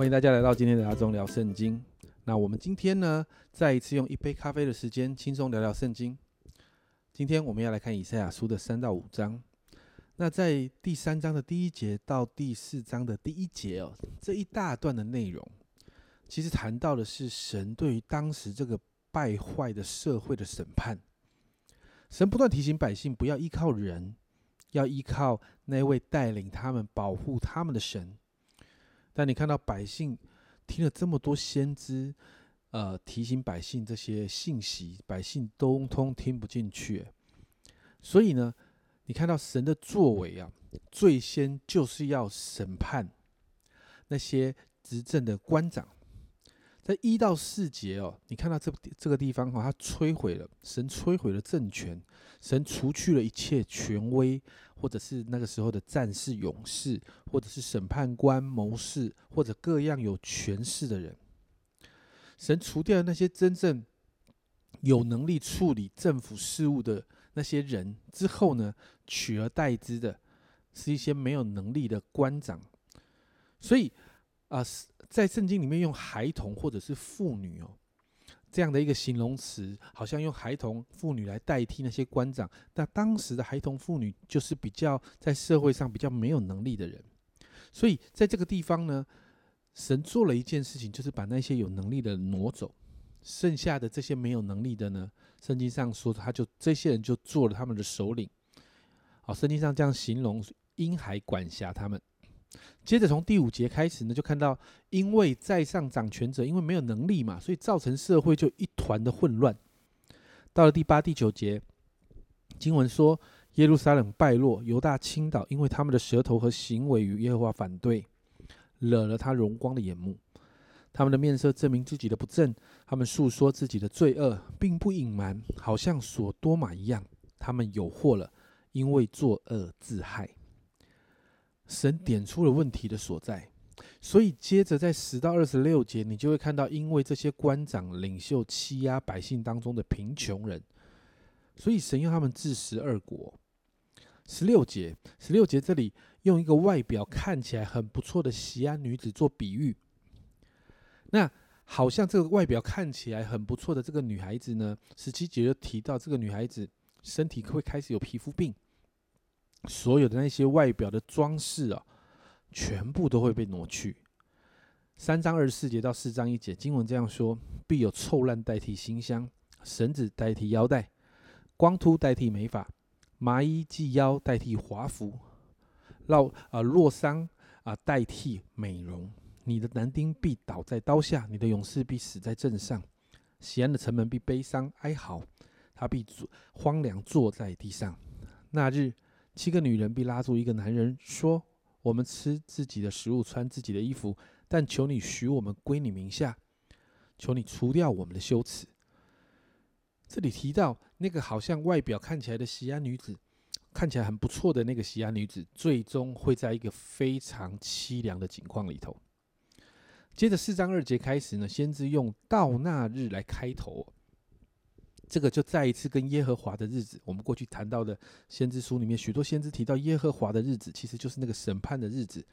欢迎大家来到今天的阿忠聊圣经。那我们今天呢，再一次用一杯咖啡的时间，轻松聊聊圣经。今天我们要来看以赛亚书的三到五章。那在第三章的第一节到第四章的第一节哦，这一大段的内容，其实谈到的是神对于当时这个败坏的社会的审判。神不断提醒百姓，不要依靠人，要依靠那位带领他们、保护他们的神。那你看到百姓听了这么多先知，呃，提醒百姓这些信息，百姓通通听不进去。所以呢，你看到神的作为啊，最先就是要审判那些执政的官长。在一到四节哦，你看到这这个地方哈，他摧毁了神摧毁了政权，神除去了一切权威。或者是那个时候的战士、勇士，或者是审判官、谋士，或者各样有权势的人，神除掉了那些真正有能力处理政府事务的那些人之后呢，取而代之的是一些没有能力的官长。所以啊，在圣经里面用孩童或者是妇女哦。这样的一个形容词，好像用孩童妇女来代替那些官长。那当时的孩童妇女就是比较在社会上比较没有能力的人，所以在这个地方呢，神做了一件事情，就是把那些有能力的挪走，剩下的这些没有能力的呢，圣经上说他就这些人就做了他们的首领。好，圣经上这样形容婴孩管辖他们。接着从第五节开始呢，就看到因为在上掌权者因为没有能力嘛，所以造成社会就一团的混乱。到了第八、第九节，经文说耶路撒冷败落，犹大倾倒，因为他们的舌头和行为与耶和华反对，惹了他荣光的眼目。他们的面色证明自己的不正，他们诉说自己的罪恶，并不隐瞒，好像所多玛一样。他们有祸了，因为作恶自害。神点出了问题的所在，所以接着在十到二十六节，你就会看到，因为这些官长领袖欺压百姓当中的贫穷人，所以神用他们治十二国。十六节，十六节这里用一个外表看起来很不错的西安女子做比喻，那好像这个外表看起来很不错的这个女孩子呢，十七节就提到这个女孩子身体会开始有皮肤病。所有的那些外表的装饰啊，全部都会被挪去。三章二十四节到四章一节，经文这样说：必有臭烂代替馨香，绳子代替腰带，光秃代替美发，麻衣系腰代替华服，烙啊落伤啊代替美容。你的男丁必倒在刀下，你的勇士必死在阵上。西安的城门必悲伤哀嚎，他必坐荒凉坐在地上。那日。七个女人必拉住一个男人，说：“我们吃自己的食物，穿自己的衣服，但求你许我们归你名下，求你除掉我们的羞耻。”这里提到那个好像外表看起来的西安女子，看起来很不错的那个西安女子，最终会在一个非常凄凉的境况里头。接着四章二节开始呢，先知用到那日来开头。这个就再一次跟耶和华的日子，我们过去谈到的先知书里面，许多先知提到耶和华的日子，其实就是那个审判的日子，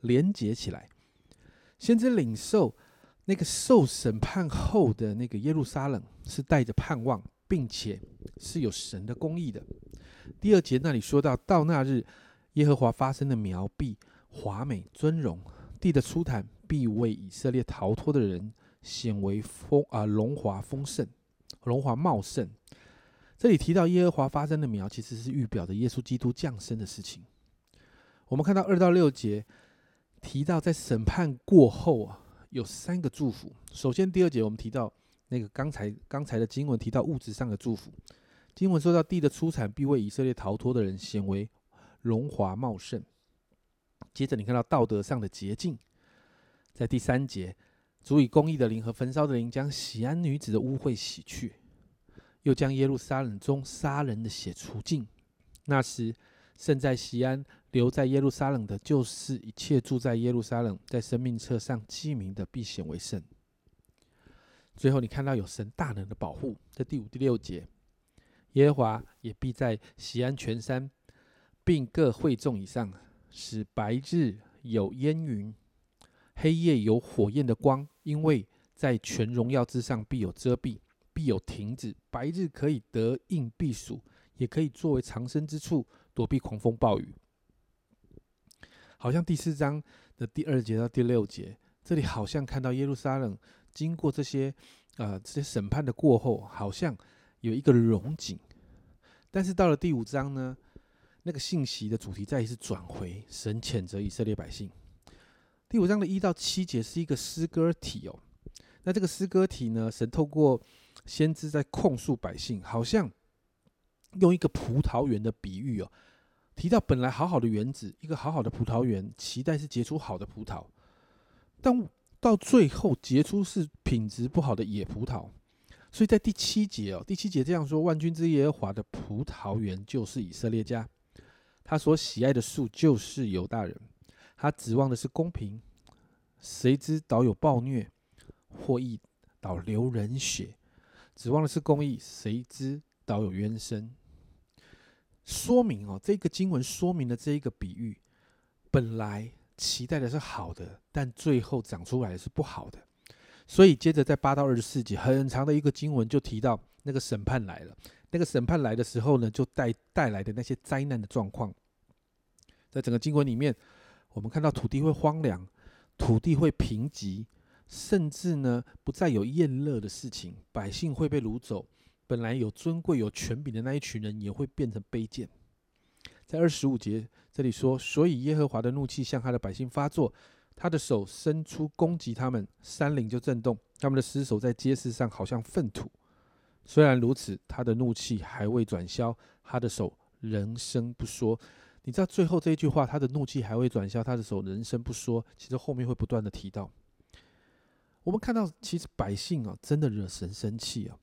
连结起来。先知领受那个受审判后的那个耶路撒冷，是带着盼望，并且是有神的公义的。第二节那里说到，到那日，耶和华发生的苗必华美尊荣，地的出产必为以色列逃脱的人显为丰啊荣华丰盛。荣华茂盛，这里提到耶和华发生的苗，其实是预表的耶稣基督降生的事情。我们看到二到六节提到，在审判过后啊，有三个祝福。首先，第二节我们提到那个刚才刚才的经文提到物质上的祝福，经文说到地的出产必为以色列逃脱的人显为荣华茂盛。接着，你看到道德上的洁净，在第三节。足以公义的灵和焚烧的灵，将喜安女子的污秽洗去，又将耶路撒冷中杀人的血除尽。那时，圣在西安留在耶路撒冷的，就是一切住在耶路撒冷，在生命册上记名的，必显为圣。最后，你看到有神大能的保护，在第五、第六节，耶和华也必在西安全山，并各会众以上，使白日有烟云。黑夜有火焰的光，因为在全荣耀之上必有遮蔽，必有亭子。白日可以得应避暑，也可以作为藏身之处，躲避狂风暴雨。好像第四章的第二节到第六节，这里好像看到耶路撒冷经过这些呃这些审判的过后，好像有一个荣景。但是到了第五章呢，那个信息的主题再一次转回神谴责以色列百姓。第五章的一到七节是一个诗歌体哦。那这个诗歌体呢，神透过先知在控诉百姓，好像用一个葡萄园的比喻哦。提到本来好好的园子，一个好好的葡萄园，期待是结出好的葡萄，但到最后结出是品质不好的野葡萄。所以在第七节哦，第七节这样说：万军之耶和华的葡萄园就是以色列家，他所喜爱的树就是犹大人，他指望的是公平，谁知倒有暴虐，或意倒流人血；指望的是公义，谁知倒有冤声。说明哦，这个经文说明了这一个比喻，本来期待的是好的，但最后长出来的是不好的。所以接着在八到二十四节很长的一个经文就提到那个审判来了。那个审判来的时候呢，就带带来的那些灾难的状况，在整个经文里面，我们看到土地会荒凉，土地会贫瘠，甚至呢不再有宴乐的事情，百姓会被掳走。本来有尊贵、有权柄的那一群人，也会变成卑贱。在二十五节这里说：“所以耶和华的怒气向他的百姓发作，他的手伸出攻击他们，山岭就震动，他们的尸首在街市上好像粪土。虽然如此，他的怒气还未转消，他的手仍声不说。你知道最后这一句话，他的怒气还未转消，他的手人生不说。其实后面会不断的提到。我们看到，其实百姓啊，真的惹神生气啊。”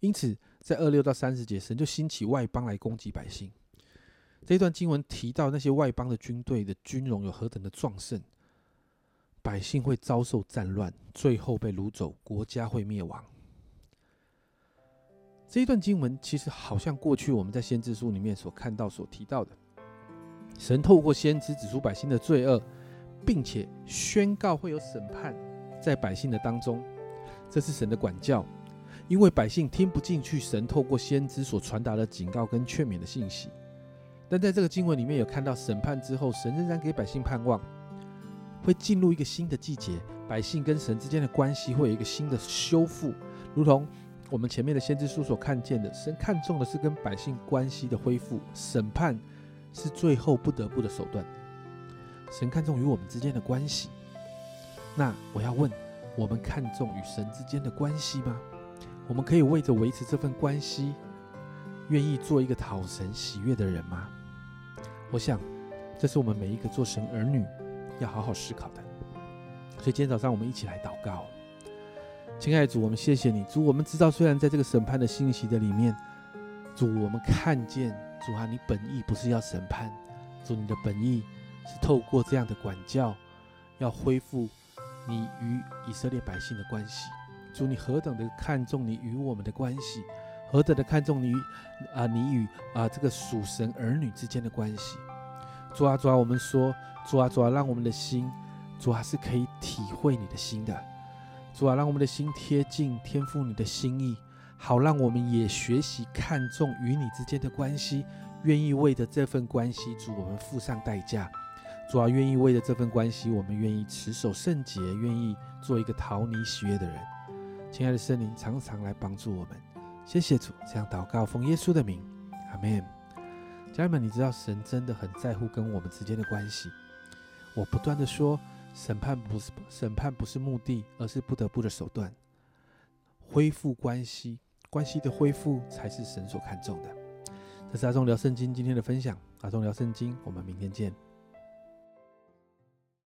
因此，在二六到三十节，神就兴起外邦来攻击百姓。这一段经文提到那些外邦的军队的军容有何等的壮盛，百姓会遭受战乱，最后被掳走，国家会灭亡。这一段经文其实好像过去我们在先知书里面所看到、所提到的，神透过先知指出百姓的罪恶，并且宣告会有审判在百姓的当中，这是神的管教。因为百姓听不进去神透过先知所传达的警告跟劝勉的信息，但在这个经文里面有看到审判之后，神仍然给百姓盼望，会进入一个新的季节，百姓跟神之间的关系会有一个新的修复，如同我们前面的先知书所看见的，神看重的是跟百姓关系的恢复，审判是最后不得不的手段，神看重与我们之间的关系。那我要问，我们看重与神之间的关系吗？我们可以为着维持这份关系，愿意做一个讨神喜悦的人吗？我想，这是我们每一个做神儿女要好好思考的。所以今天早上我们一起来祷告，亲爱的主，我们谢谢你，主，我们知道虽然在这个审判的信息的里面，主，我们看见主啊，你本意不是要审判，主，你的本意是透过这样的管教，要恢复你与以色列百姓的关系。主，你何等的看重你与我们的关系，何等的看重你啊，你与啊这个属神儿女之间的关系。主啊，主啊，我们说，主啊，主啊，让我们的心，主啊是可以体会你的心的。主啊，让我们的心贴近天父你的心意，好让我们也学习看重与你之间的关系，愿意为着这份关系，主我们付上代价。主啊，愿意为着这份关系，我们愿意持守圣洁，愿意做一个讨你喜悦的人。亲爱的圣灵，常常来帮助我们。谢谢主，这样祷告，奉耶稣的名，阿门。家人们，你知道神真的很在乎跟我们之间的关系。我不断的说，审判不是审判不是目的，而是不得不的手段。恢复关系，关系的恢复才是神所看重的。这是阿忠聊圣经今天的分享。阿忠聊圣经，我们明天见。